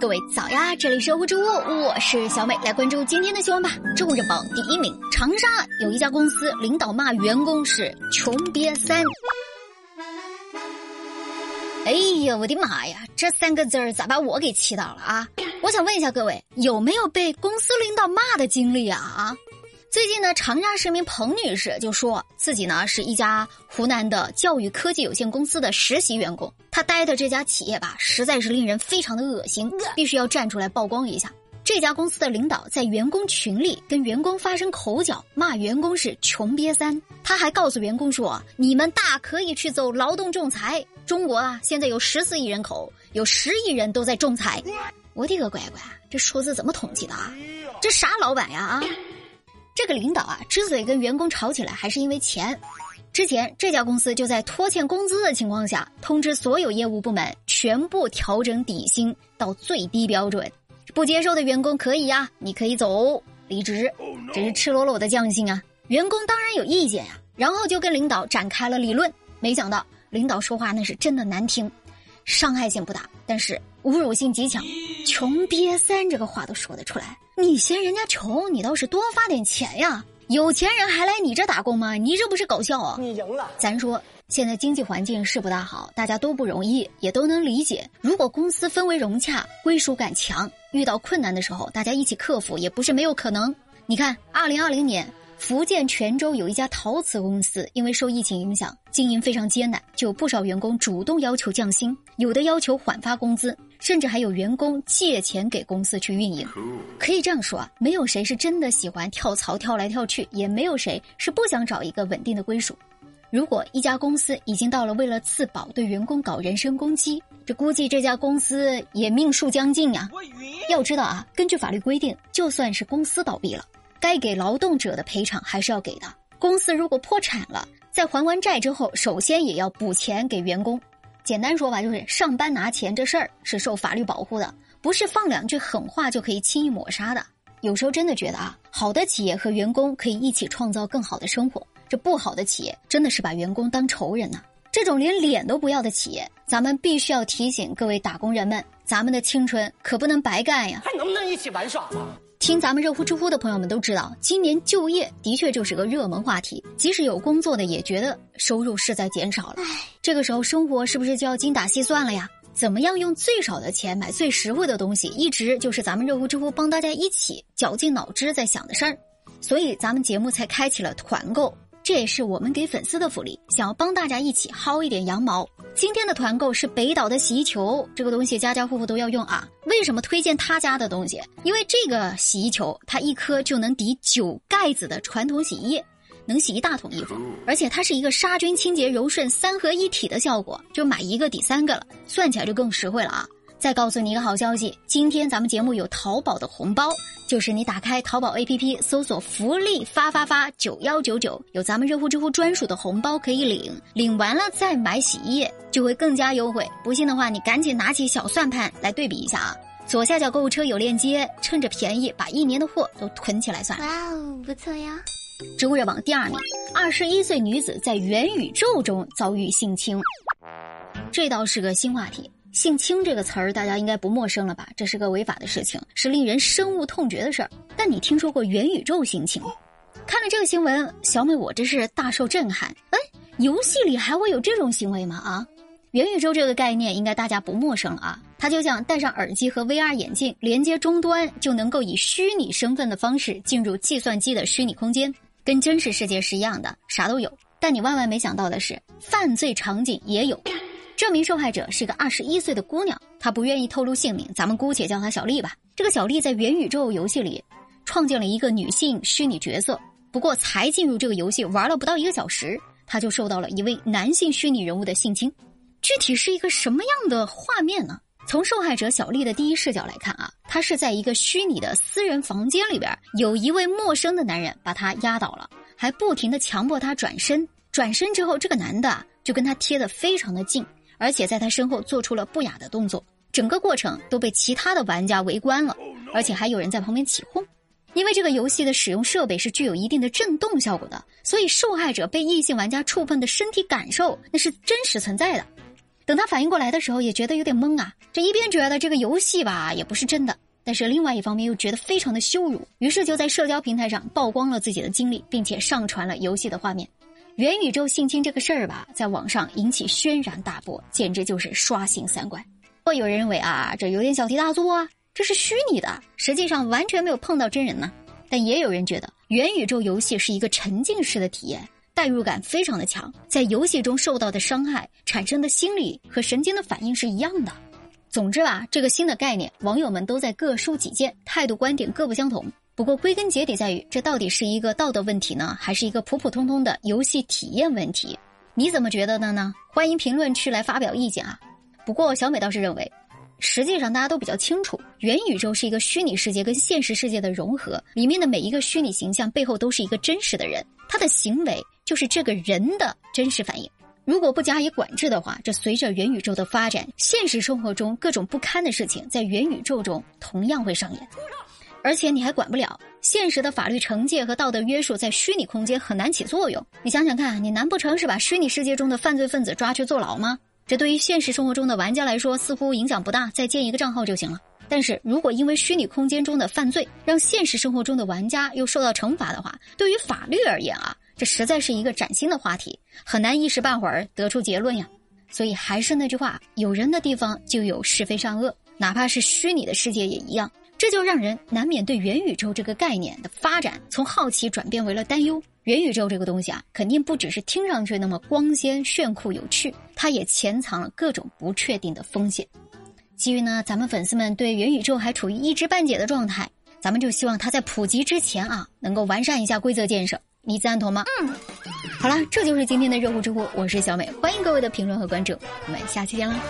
各位早呀，这里是物之屋，我是小美，来关注今天的新闻吧。周日榜第一名，长沙有一家公司领导骂员工是“穷瘪三”。哎呀，我的妈呀，这三个字儿咋把我给气到了啊？我想问一下各位，有没有被公司领导骂的经历啊？啊？最近呢，长沙市民彭女士就说自己呢是一家湖南的教育科技有限公司的实习员工，她待的这家企业吧，实在是令人非常的恶心，必须要站出来曝光一下。这家公司的领导在员工群里跟员工发生口角，骂员工是“穷瘪三”。他还告诉员工说：“你们大可以去走劳动仲裁，中国啊现在有十四亿人口，有十亿人都在仲裁。”我的个乖乖，这数字怎么统计的啊？这啥老板呀啊？这个领导啊，之所以跟员工吵起来，还是因为钱。之前这家公司就在拖欠工资的情况下，通知所有业务部门全部调整底薪到最低标准，不接受的员工可以呀，你可以走离职，这是赤裸裸的降薪啊！员工当然有意见呀，然后就跟领导展开了理论。没想到领导说话那是真的难听，伤害性不大，但是侮辱性极强，“穷瘪三”这个话都说得出来。你嫌人家穷，你倒是多发点钱呀！有钱人还来你这打工吗？你这不是搞笑啊！你赢了。咱说现在经济环境是不大好，大家都不容易，也都能理解。如果公司氛围融洽，归属感强，遇到困难的时候，大家一起克服，也不是没有可能。你看，二零二零年。福建泉州有一家陶瓷公司，因为受疫情影响，经营非常艰难，就有不少员工主动要求降薪，有的要求缓发工资，甚至还有员工借钱给公司去运营。可以这样说啊，没有谁是真的喜欢跳槽跳来跳去，也没有谁是不想找一个稳定的归属。如果一家公司已经到了为了自保对员工搞人身攻击，这估计这家公司也命数将尽呀。要知道啊，根据法律规定，就算是公司倒闭了。该给劳动者的赔偿还是要给的。公司如果破产了，在还完债之后，首先也要补钱给员工。简单说吧，就是上班拿钱这事儿是受法律保护的，不是放两句狠话就可以轻易抹杀的。有时候真的觉得啊，好的企业和员工可以一起创造更好的生活，这不好的企业真的是把员工当仇人呐。这种连脸都不要的企业，咱们必须要提醒各位打工人们，咱们的青春可不能白干呀！还能不能一起玩耍了？听咱们热乎知乎的朋友们都知道，今年就业的确就是个热门话题。即使有工作的，也觉得收入是在减少了。这个时候生活是不是就要精打细算了呀？怎么样用最少的钱买最实惠的东西，一直就是咱们热乎知乎帮大家一起绞尽脑汁在想的事儿。所以咱们节目才开启了团购。这也是我们给粉丝的福利，想要帮大家一起薅一点羊毛。今天的团购是北岛的洗衣球，这个东西家家户户都要用啊。为什么推荐他家的东西？因为这个洗衣球它一颗就能抵九盖子的传统洗衣液，能洗一大桶衣服，而且它是一个杀菌、清洁、柔顺三合一体的效果，就买一个抵三个了，算起来就更实惠了啊。再告诉你一个好消息，今天咱们节目有淘宝的红包，就是你打开淘宝 APP 搜索“福利发发发九幺九九”，有咱们热乎知乎专属的红包可以领，领完了再买洗衣液就会更加优惠。不信的话，你赶紧拿起小算盘来对比一下啊！左下角购物车有链接，趁着便宜把一年的货都囤起来算了。哇哦，不错呀！植物热榜第二名，二十一岁女子在元宇宙中遭遇性侵，这倒是个新话题。性侵这个词儿，大家应该不陌生了吧？这是个违法的事情，是令人深恶痛绝的事儿。但你听说过元宇宙性侵？看了这个新闻，小美我真是大受震撼。哎，游戏里还会有这种行为吗？啊，元宇宙这个概念应该大家不陌生了啊。它就像戴上耳机和 VR 眼镜，连接终端就能够以虚拟身份的方式进入计算机的虚拟空间，跟真实世界是一样的，啥都有。但你万万没想到的是，犯罪场景也有。这名受害者是一个二十一岁的姑娘，她不愿意透露姓名，咱们姑且叫她小丽吧。这个小丽在元宇宙游戏里创建了一个女性虚拟角色，不过才进入这个游戏玩了不到一个小时，她就受到了一位男性虚拟人物的性侵。具体是一个什么样的画面呢？从受害者小丽的第一视角来看啊，她是在一个虚拟的私人房间里边，有一位陌生的男人把她压倒了，还不停的强迫她转身。转身之后，这个男的就跟她贴的非常的近。而且在他身后做出了不雅的动作，整个过程都被其他的玩家围观了，而且还有人在旁边起哄。因为这个游戏的使用设备是具有一定的震动效果的，所以受害者被异性玩家触碰的身体感受那是真实存在的。等他反应过来的时候，也觉得有点懵啊。这一边觉得这个游戏吧也不是真的，但是另外一方面又觉得非常的羞辱，于是就在社交平台上曝光了自己的经历，并且上传了游戏的画面。元宇宙性侵这个事儿吧，在网上引起轩然大波，简直就是刷新三观。会有人认为啊，这有点小题大做啊，这是虚拟的，实际上完全没有碰到真人呢。但也有人觉得元宇宙游戏是一个沉浸式的体验。代入感非常的强，在游戏中受到的伤害产生的心理和神经的反应是一样的。总之吧，这个新的概念，网友们都在各抒己见，态度观点各不相同。不过归根结底在于，这到底是一个道德问题呢，还是一个普普通通的游戏体验问题？你怎么觉得的呢？欢迎评论区来发表意见啊！不过小美倒是认为，实际上大家都比较清楚，元宇宙是一个虚拟世界跟现实世界的融合，里面的每一个虚拟形象背后都是一个真实的人，他的行为。就是这个人的真实反应，如果不加以管制的话，这随着元宇宙的发展，现实生活中各种不堪的事情在元宇宙中同样会上演，而且你还管不了。现实的法律惩戒和道德约束在虚拟空间很难起作用。你想想看，你难不成是把虚拟世界中的犯罪分子抓去坐牢吗？这对于现实生活中的玩家来说似乎影响不大，再建一个账号就行了。但是如果因为虚拟空间中的犯罪让现实生活中的玩家又受到惩罚的话，对于法律而言啊。这实在是一个崭新的话题，很难一时半会儿得出结论呀。所以还是那句话，有人的地方就有是非善恶，哪怕是虚拟的世界也一样。这就让人难免对元宇宙这个概念的发展从好奇转变为了担忧。元宇宙这个东西啊，肯定不只是听上去那么光鲜炫酷有趣，它也潜藏了各种不确定的风险。基于呢，咱们粉丝们对元宇宙还处于一知半解的状态，咱们就希望它在普及之前啊，能够完善一下规则建设。你赞同吗？嗯，好了，这就是今天的热乎知乎，我是小美，欢迎各位的评论和关注，我们下期见啦。